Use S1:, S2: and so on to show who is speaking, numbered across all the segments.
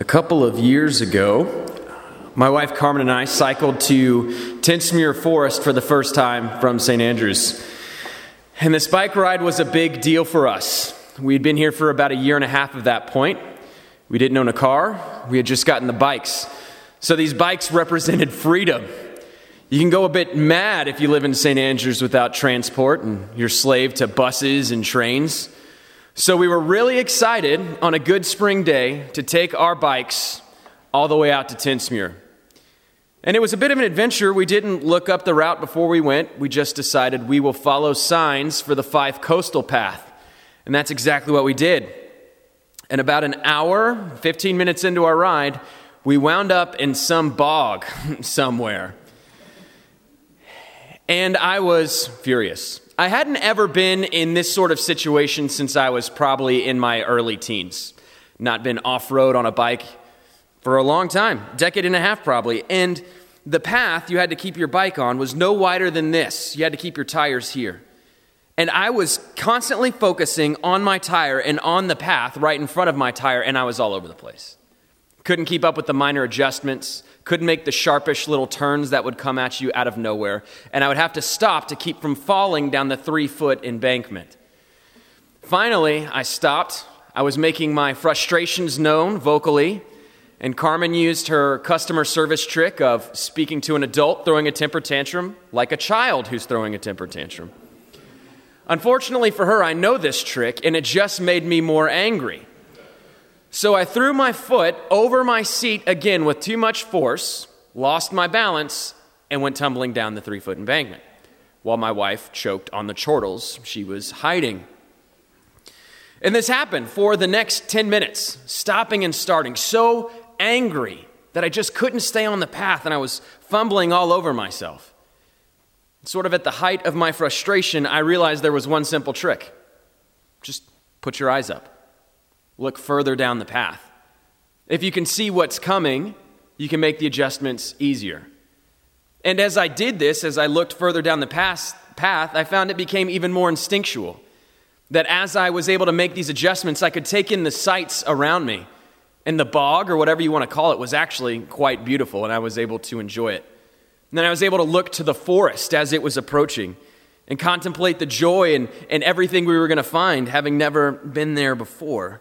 S1: A couple of years ago, my wife Carmen and I cycled to Tentsmuir Forest for the first time from St. Andrews. And this bike ride was a big deal for us. We'd been here for about a year and a half at that point. We didn't own a car, we had just gotten the bikes. So these bikes represented freedom. You can go a bit mad if you live in St. Andrews without transport and you're slave to buses and trains. So we were really excited on a good spring day to take our bikes all the way out to Tentsmuir. And it was a bit of an adventure. We didn't look up the route before we went. We just decided we will follow signs for the Fife Coastal Path. And that's exactly what we did. And about an hour, 15 minutes into our ride, we wound up in some bog somewhere. And I was furious. I hadn't ever been in this sort of situation since I was probably in my early teens. Not been off road on a bike for a long time, decade and a half probably. And the path you had to keep your bike on was no wider than this. You had to keep your tires here. And I was constantly focusing on my tire and on the path right in front of my tire, and I was all over the place. Couldn't keep up with the minor adjustments, couldn't make the sharpish little turns that would come at you out of nowhere, and I would have to stop to keep from falling down the three foot embankment. Finally, I stopped. I was making my frustrations known vocally, and Carmen used her customer service trick of speaking to an adult throwing a temper tantrum like a child who's throwing a temper tantrum. Unfortunately for her, I know this trick, and it just made me more angry. So I threw my foot over my seat again with too much force, lost my balance, and went tumbling down the three foot embankment while my wife choked on the chortles she was hiding. And this happened for the next 10 minutes, stopping and starting, so angry that I just couldn't stay on the path and I was fumbling all over myself. Sort of at the height of my frustration, I realized there was one simple trick just put your eyes up look further down the path. If you can see what's coming, you can make the adjustments easier. And as I did this, as I looked further down the path, I found it became even more instinctual. That as I was able to make these adjustments, I could take in the sights around me. And the bog, or whatever you want to call it, was actually quite beautiful, and I was able to enjoy it. And then I was able to look to the forest as it was approaching and contemplate the joy and, and everything we were going to find, having never been there before.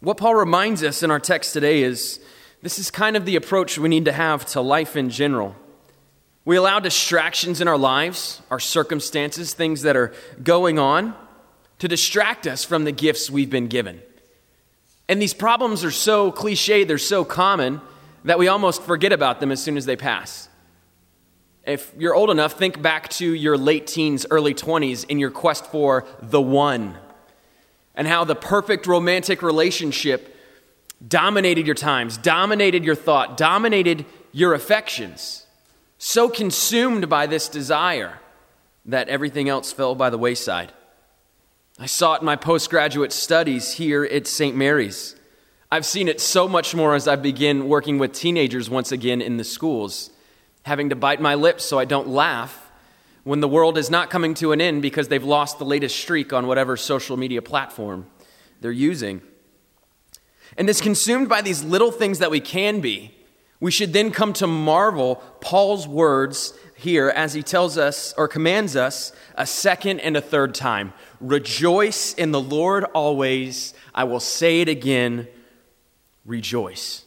S1: What Paul reminds us in our text today is this is kind of the approach we need to have to life in general. We allow distractions in our lives, our circumstances, things that are going on, to distract us from the gifts we've been given. And these problems are so cliche, they're so common, that we almost forget about them as soon as they pass. If you're old enough, think back to your late teens, early 20s in your quest for the one and how the perfect romantic relationship dominated your times, dominated your thought, dominated your affections. So consumed by this desire that everything else fell by the wayside. I saw it in my postgraduate studies here at St. Mary's. I've seen it so much more as I begin working with teenagers once again in the schools, having to bite my lips so I don't laugh when the world is not coming to an end because they've lost the latest streak on whatever social media platform they're using. And is consumed by these little things that we can be, we should then come to marvel Paul's words here as he tells us or commands us a second and a third time Rejoice in the Lord always. I will say it again rejoice.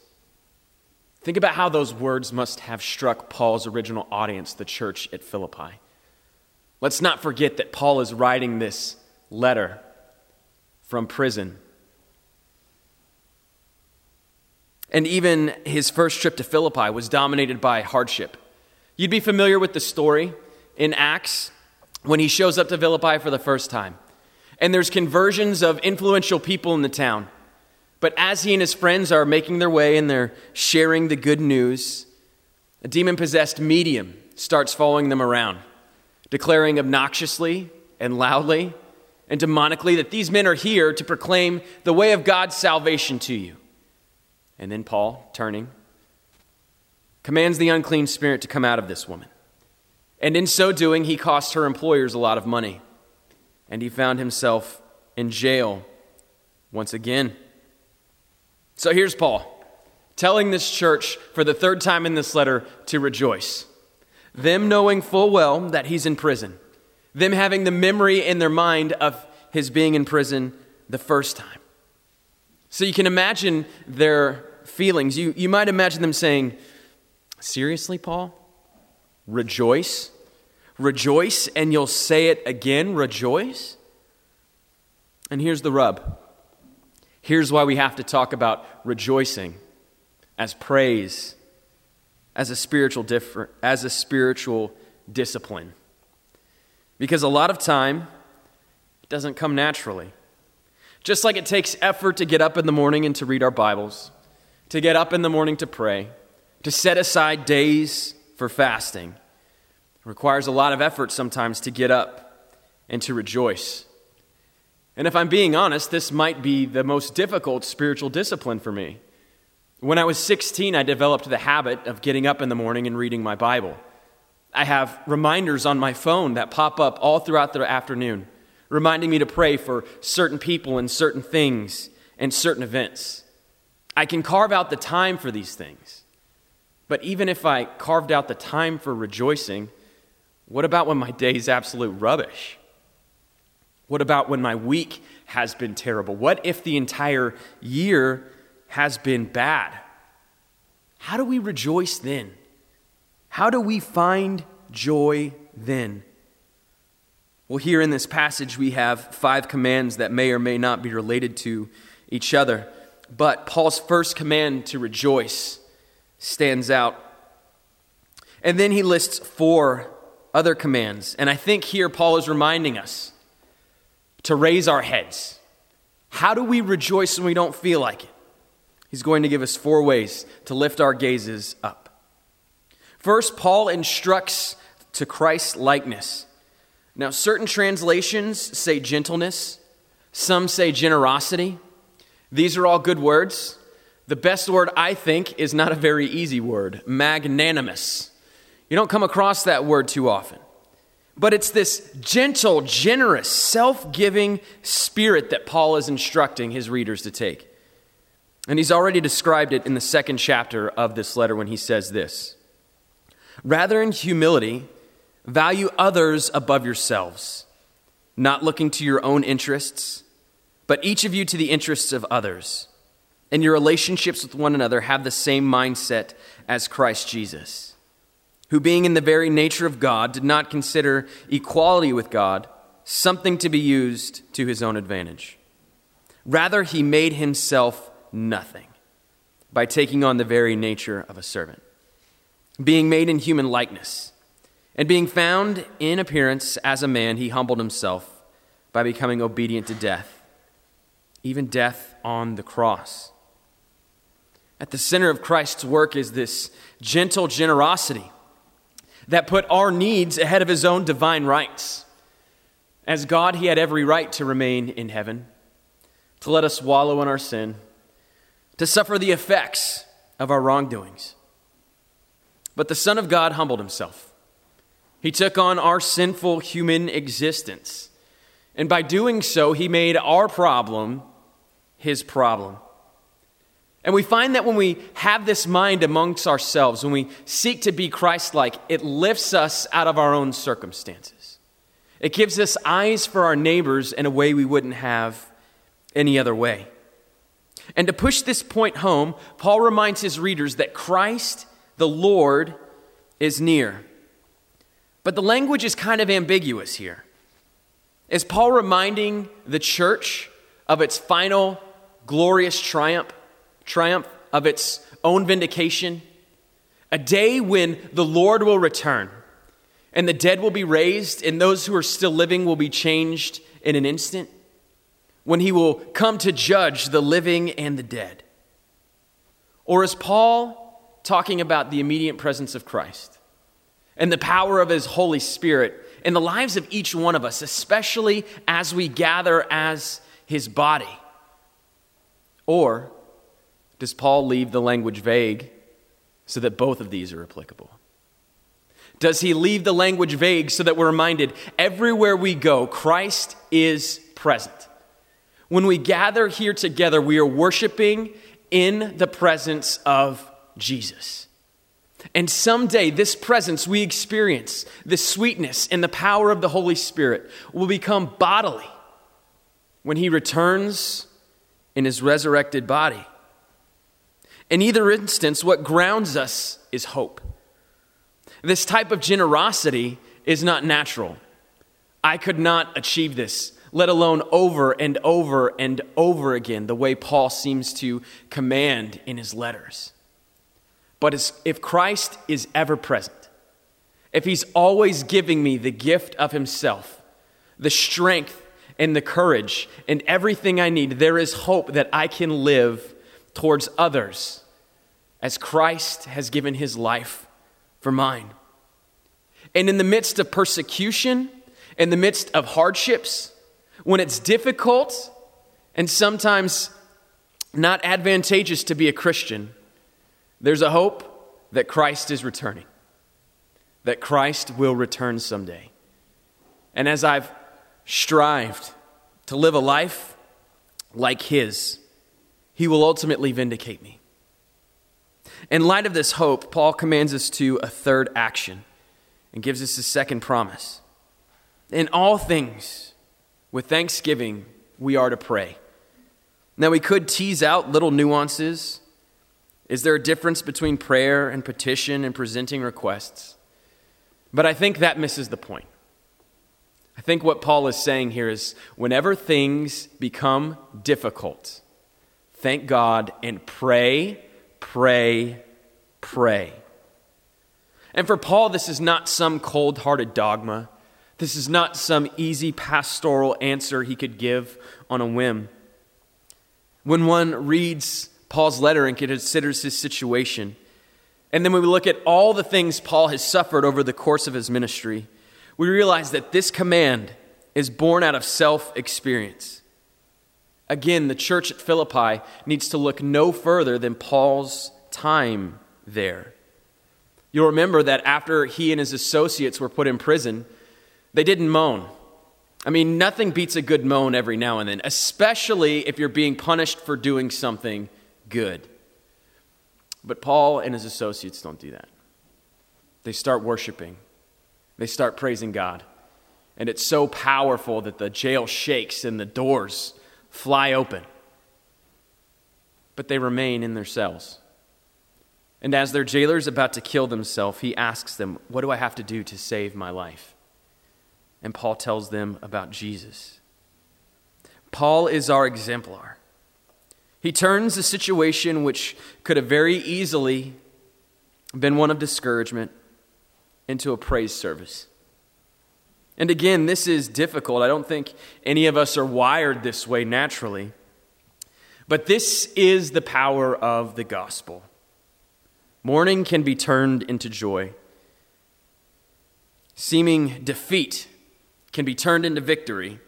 S1: Think about how those words must have struck Paul's original audience, the church at Philippi. Let's not forget that Paul is writing this letter from prison. And even his first trip to Philippi was dominated by hardship. You'd be familiar with the story in Acts when he shows up to Philippi for the first time. And there's conversions of influential people in the town. But as he and his friends are making their way and they're sharing the good news, a demon possessed medium starts following them around declaring obnoxiously and loudly and demonically that these men are here to proclaim the way of God's salvation to you. And then Paul, turning, commands the unclean spirit to come out of this woman. And in so doing, he cost her employers a lot of money. And he found himself in jail once again. So here's Paul telling this church for the third time in this letter to rejoice. Them knowing full well that he's in prison, them having the memory in their mind of his being in prison the first time. So you can imagine their feelings. You, you might imagine them saying, Seriously, Paul? Rejoice? Rejoice, and you'll say it again, rejoice? And here's the rub. Here's why we have to talk about rejoicing as praise, as a spiritual differ, as a spiritual discipline. Because a lot of time doesn't come naturally. Just like it takes effort to get up in the morning and to read our Bibles, to get up in the morning to pray, to set aside days for fasting. It requires a lot of effort sometimes to get up and to rejoice. And if I'm being honest, this might be the most difficult spiritual discipline for me. When I was 16, I developed the habit of getting up in the morning and reading my Bible. I have reminders on my phone that pop up all throughout the afternoon, reminding me to pray for certain people and certain things and certain events. I can carve out the time for these things. But even if I carved out the time for rejoicing, what about when my day is absolute rubbish? What about when my week has been terrible? What if the entire year has been bad. How do we rejoice then? How do we find joy then? Well, here in this passage, we have five commands that may or may not be related to each other. But Paul's first command to rejoice stands out. And then he lists four other commands. And I think here Paul is reminding us to raise our heads. How do we rejoice when we don't feel like it? He's going to give us four ways to lift our gazes up. First, Paul instructs to Christ's likeness. Now, certain translations say gentleness, some say generosity. These are all good words. The best word, I think, is not a very easy word magnanimous. You don't come across that word too often. But it's this gentle, generous, self giving spirit that Paul is instructing his readers to take. And he's already described it in the second chapter of this letter when he says this Rather, in humility, value others above yourselves, not looking to your own interests, but each of you to the interests of others. And your relationships with one another have the same mindset as Christ Jesus, who, being in the very nature of God, did not consider equality with God something to be used to his own advantage. Rather, he made himself nothing by taking on the very nature of a servant, being made in human likeness, and being found in appearance as a man, he humbled himself by becoming obedient to death, even death on the cross. At the center of Christ's work is this gentle generosity that put our needs ahead of his own divine rights. As God, he had every right to remain in heaven, to let us wallow in our sin to suffer the effects of our wrongdoings. But the Son of God humbled himself. He took on our sinful human existence. And by doing so, he made our problem his problem. And we find that when we have this mind amongst ourselves, when we seek to be Christ like, it lifts us out of our own circumstances. It gives us eyes for our neighbors in a way we wouldn't have any other way. And to push this point home, Paul reminds his readers that Christ, the Lord, is near. But the language is kind of ambiguous here. Is Paul reminding the church of its final glorious triumph, triumph of its own vindication? A day when the Lord will return and the dead will be raised and those who are still living will be changed in an instant? When he will come to judge the living and the dead? Or is Paul talking about the immediate presence of Christ and the power of his Holy Spirit in the lives of each one of us, especially as we gather as his body? Or does Paul leave the language vague so that both of these are applicable? Does he leave the language vague so that we're reminded everywhere we go, Christ is present? When we gather here together, we are worshiping in the presence of Jesus. And someday, this presence we experience, the sweetness and the power of the Holy Spirit, will become bodily when He returns in His resurrected body. In either instance, what grounds us is hope. This type of generosity is not natural. I could not achieve this, let alone over and over and over again, the way Paul seems to command in his letters. But if Christ is ever present, if he's always giving me the gift of himself, the strength and the courage and everything I need, there is hope that I can live towards others as Christ has given his life for mine. And in the midst of persecution, in the midst of hardships, when it's difficult and sometimes not advantageous to be a Christian, there's a hope that Christ is returning, that Christ will return someday. And as I've strived to live a life like His, He will ultimately vindicate me. In light of this hope, Paul commands us to a third action and gives us a second promise. In all things, with thanksgiving, we are to pray. Now, we could tease out little nuances. Is there a difference between prayer and petition and presenting requests? But I think that misses the point. I think what Paul is saying here is whenever things become difficult, thank God and pray pray, pray. And for Paul, this is not some cold hearted dogma. This is not some easy pastoral answer he could give on a whim. When one reads Paul's letter and considers his situation, and then when we look at all the things Paul has suffered over the course of his ministry, we realize that this command is born out of self experience. Again, the church at Philippi needs to look no further than Paul's time there. You'll remember that after he and his associates were put in prison, they didn't moan. I mean, nothing beats a good moan every now and then, especially if you're being punished for doing something good. But Paul and his associates don't do that. They start worshiping, they start praising God. And it's so powerful that the jail shakes and the doors fly open. But they remain in their cells. And as their jailer is about to kill themselves, he asks them, What do I have to do to save my life? And Paul tells them about Jesus. Paul is our exemplar. He turns a situation which could have very easily been one of discouragement into a praise service. And again, this is difficult. I don't think any of us are wired this way naturally. But this is the power of the gospel. Mourning can be turned into joy. Seeming defeat can be turned into victory.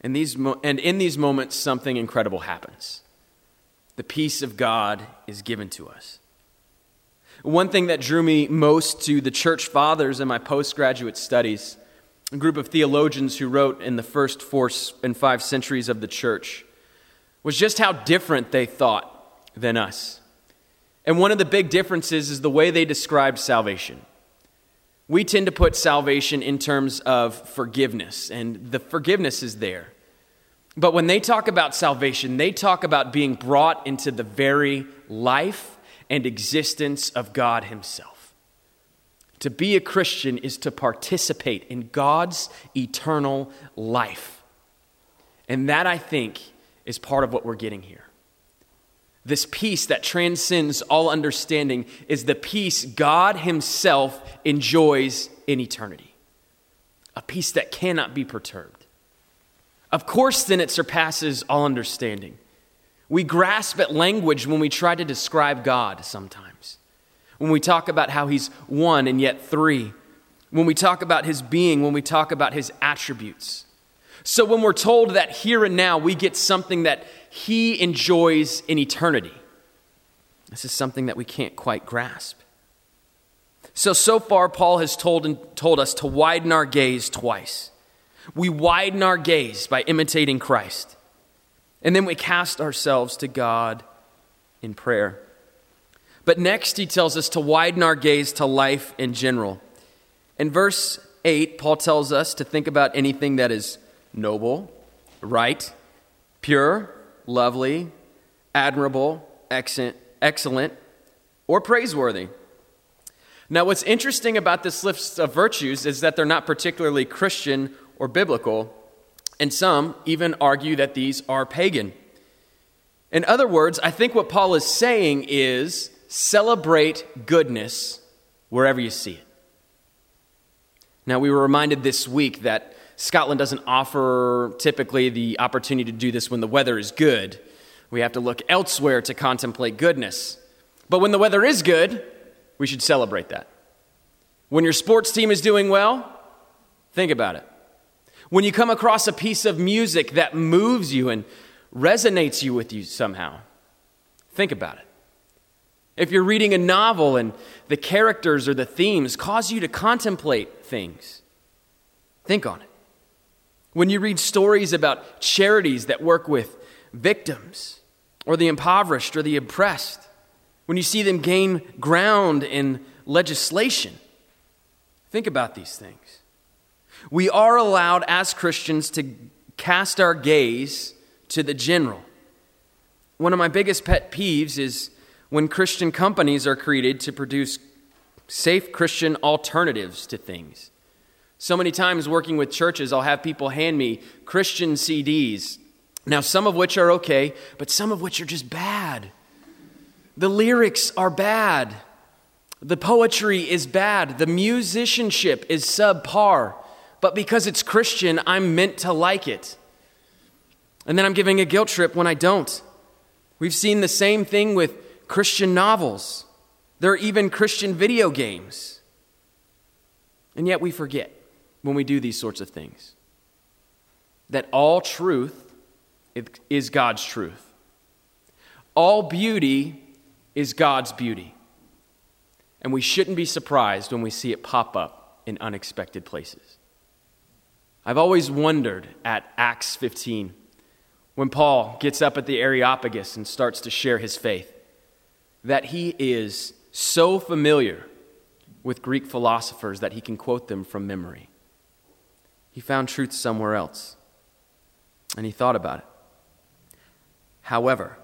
S1: And, these mo- and in these moments, something incredible happens. The peace of God is given to us. One thing that drew me most to the church fathers in my postgraduate studies a group of theologians who wrote in the first four and five centuries of the church, was just how different they thought than us. And one of the big differences is the way they described salvation. We tend to put salvation in terms of forgiveness, and the forgiveness is there. But when they talk about salvation, they talk about being brought into the very life and existence of God Himself. To be a Christian is to participate in God's eternal life. And that, I think, is part of what we're getting here. This peace that transcends all understanding is the peace God Himself enjoys in eternity. A peace that cannot be perturbed. Of course, then it surpasses all understanding. We grasp at language when we try to describe God sometimes when we talk about how he's one and yet three, when we talk about his being, when we talk about his attributes. So when we're told that here and now we get something that he enjoys in eternity, this is something that we can't quite grasp. So, so far, Paul has told, and told us to widen our gaze twice. We widen our gaze by imitating Christ. And then we cast ourselves to God in prayer. But next, he tells us to widen our gaze to life in general. In verse 8, Paul tells us to think about anything that is noble, right, pure, lovely, admirable, excellent, or praiseworthy. Now, what's interesting about this list of virtues is that they're not particularly Christian or biblical, and some even argue that these are pagan. In other words, I think what Paul is saying is celebrate goodness wherever you see it. Now, we were reminded this week that Scotland doesn't offer typically the opportunity to do this when the weather is good. We have to look elsewhere to contemplate goodness. But when the weather is good, we should celebrate that. When your sports team is doing well, think about it. When you come across a piece of music that moves you and resonates you with you somehow, think about it. If you're reading a novel and the characters or the themes cause you to contemplate things, think on it. When you read stories about charities that work with victims or the impoverished or the oppressed, when you see them gain ground in legislation, think about these things. We are allowed as Christians to cast our gaze to the general. One of my biggest pet peeves is when Christian companies are created to produce safe Christian alternatives to things. So many times working with churches, I'll have people hand me Christian CDs. Now, some of which are okay, but some of which are just bad. The lyrics are bad. The poetry is bad. The musicianship is subpar. But because it's Christian, I'm meant to like it. And then I'm giving a guilt trip when I don't. We've seen the same thing with Christian novels, there are even Christian video games. And yet we forget when we do these sorts of things that all truth is God's truth, all beauty is God's beauty. And we shouldn't be surprised when we see it pop up in unexpected places. I've always wondered at Acts 15 when Paul gets up at the Areopagus and starts to share his faith that he is so familiar with Greek philosophers that he can quote them from memory. He found truth somewhere else, and he thought about it. However,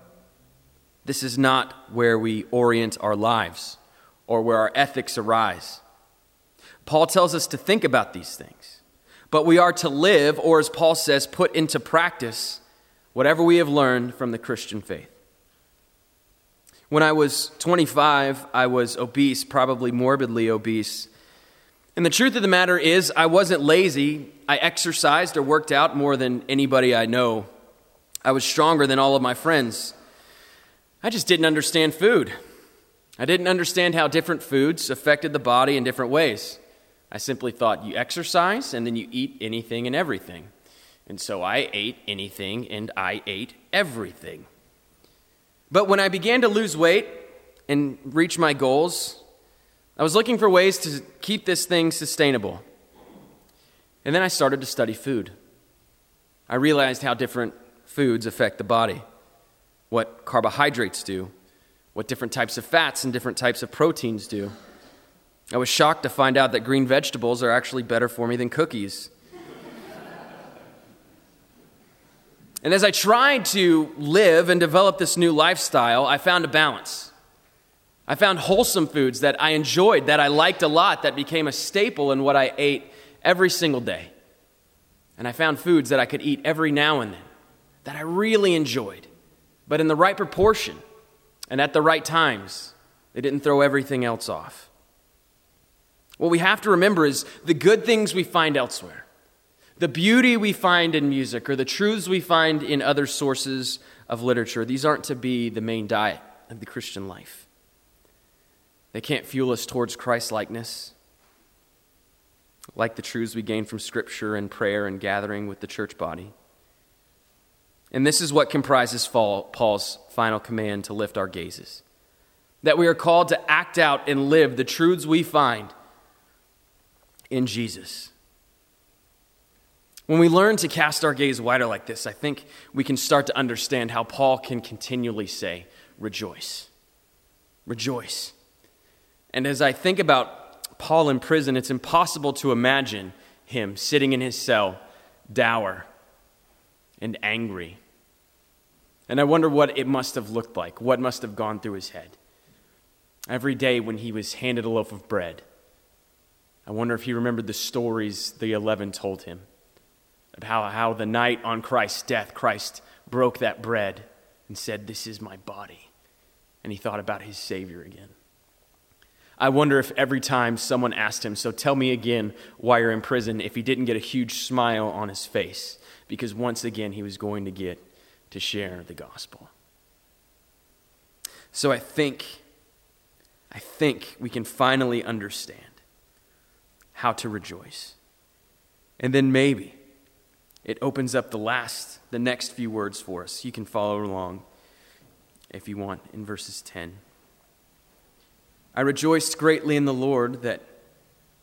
S1: this is not where we orient our lives or where our ethics arise. Paul tells us to think about these things, but we are to live, or as Paul says, put into practice whatever we have learned from the Christian faith. When I was 25, I was obese, probably morbidly obese. And the truth of the matter is, I wasn't lazy. I exercised or worked out more than anybody I know. I was stronger than all of my friends. I just didn't understand food. I didn't understand how different foods affected the body in different ways. I simply thought you exercise and then you eat anything and everything. And so I ate anything and I ate everything. But when I began to lose weight and reach my goals, I was looking for ways to keep this thing sustainable. And then I started to study food. I realized how different foods affect the body, what carbohydrates do, what different types of fats and different types of proteins do. I was shocked to find out that green vegetables are actually better for me than cookies. And as I tried to live and develop this new lifestyle, I found a balance. I found wholesome foods that I enjoyed, that I liked a lot, that became a staple in what I ate every single day. And I found foods that I could eat every now and then that I really enjoyed, but in the right proportion and at the right times. They didn't throw everything else off. What we have to remember is the good things we find elsewhere the beauty we find in music or the truths we find in other sources of literature, these aren't to be the main diet of the Christian life. They can't fuel us towards Christ likeness, like the truths we gain from Scripture and prayer and gathering with the church body. And this is what comprises Paul's final command to lift our gazes that we are called to act out and live the truths we find in Jesus. When we learn to cast our gaze wider like this, I think we can start to understand how Paul can continually say, rejoice. Rejoice. And as I think about Paul in prison, it's impossible to imagine him sitting in his cell, dour and angry. And I wonder what it must have looked like, what must have gone through his head. Every day when he was handed a loaf of bread, I wonder if he remembered the stories the eleven told him of how, how the night on Christ's death, Christ broke that bread and said, This is my body. And he thought about his Savior again. I wonder if every time someone asked him, So tell me again why you're in prison, if he didn't get a huge smile on his face, because once again he was going to get to share the gospel. So I think, I think we can finally understand how to rejoice. And then maybe it opens up the last, the next few words for us. You can follow along if you want in verses 10. I rejoiced greatly in the Lord that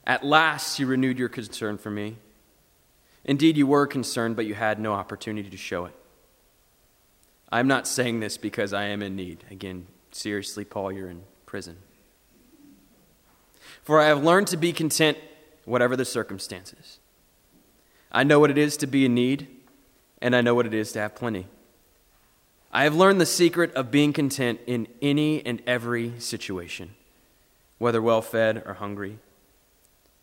S1: at last you renewed your concern for me. Indeed, you were concerned, but you had no opportunity to show it. I'm not saying this because I am in need. Again, seriously, Paul, you're in prison. For I have learned to be content, whatever the circumstances. I know what it is to be in need, and I know what it is to have plenty. I have learned the secret of being content in any and every situation whether well fed or hungry,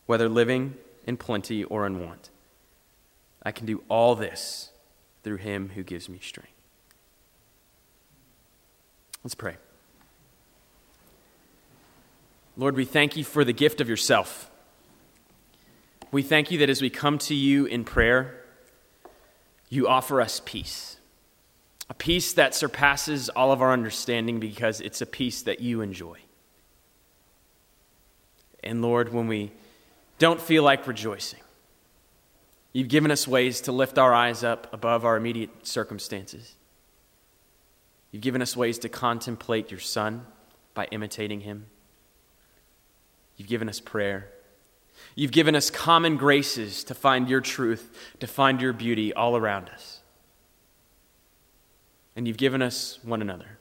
S1: whether living in plenty or in want. I can do all this through him who gives me strength. Let's pray. Lord, we thank you for the gift of yourself. We thank you that as we come to you in prayer, you offer us peace. A peace that surpasses all of our understanding because it's a peace that you enjoy. And Lord, when we don't feel like rejoicing, you've given us ways to lift our eyes up above our immediate circumstances. You've given us ways to contemplate your Son by imitating him. You've given us prayer. You've given us common graces to find your truth, to find your beauty all around us. And you've given us one another.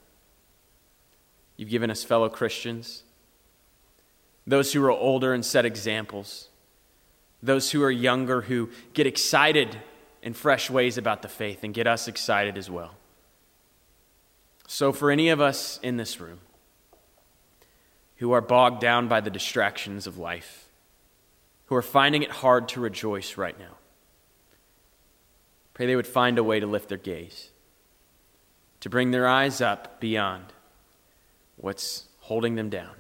S1: You've given us fellow Christians those who are older and set examples, those who are younger who get excited in fresh ways about the faith and get us excited as well. So, for any of us in this room who are bogged down by the distractions of life, who are finding it hard to rejoice right now, pray they would find a way to lift their gaze, to bring their eyes up beyond what's holding them down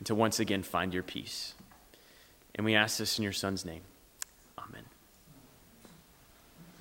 S1: and to once again find your peace. And we ask this in your Son's name.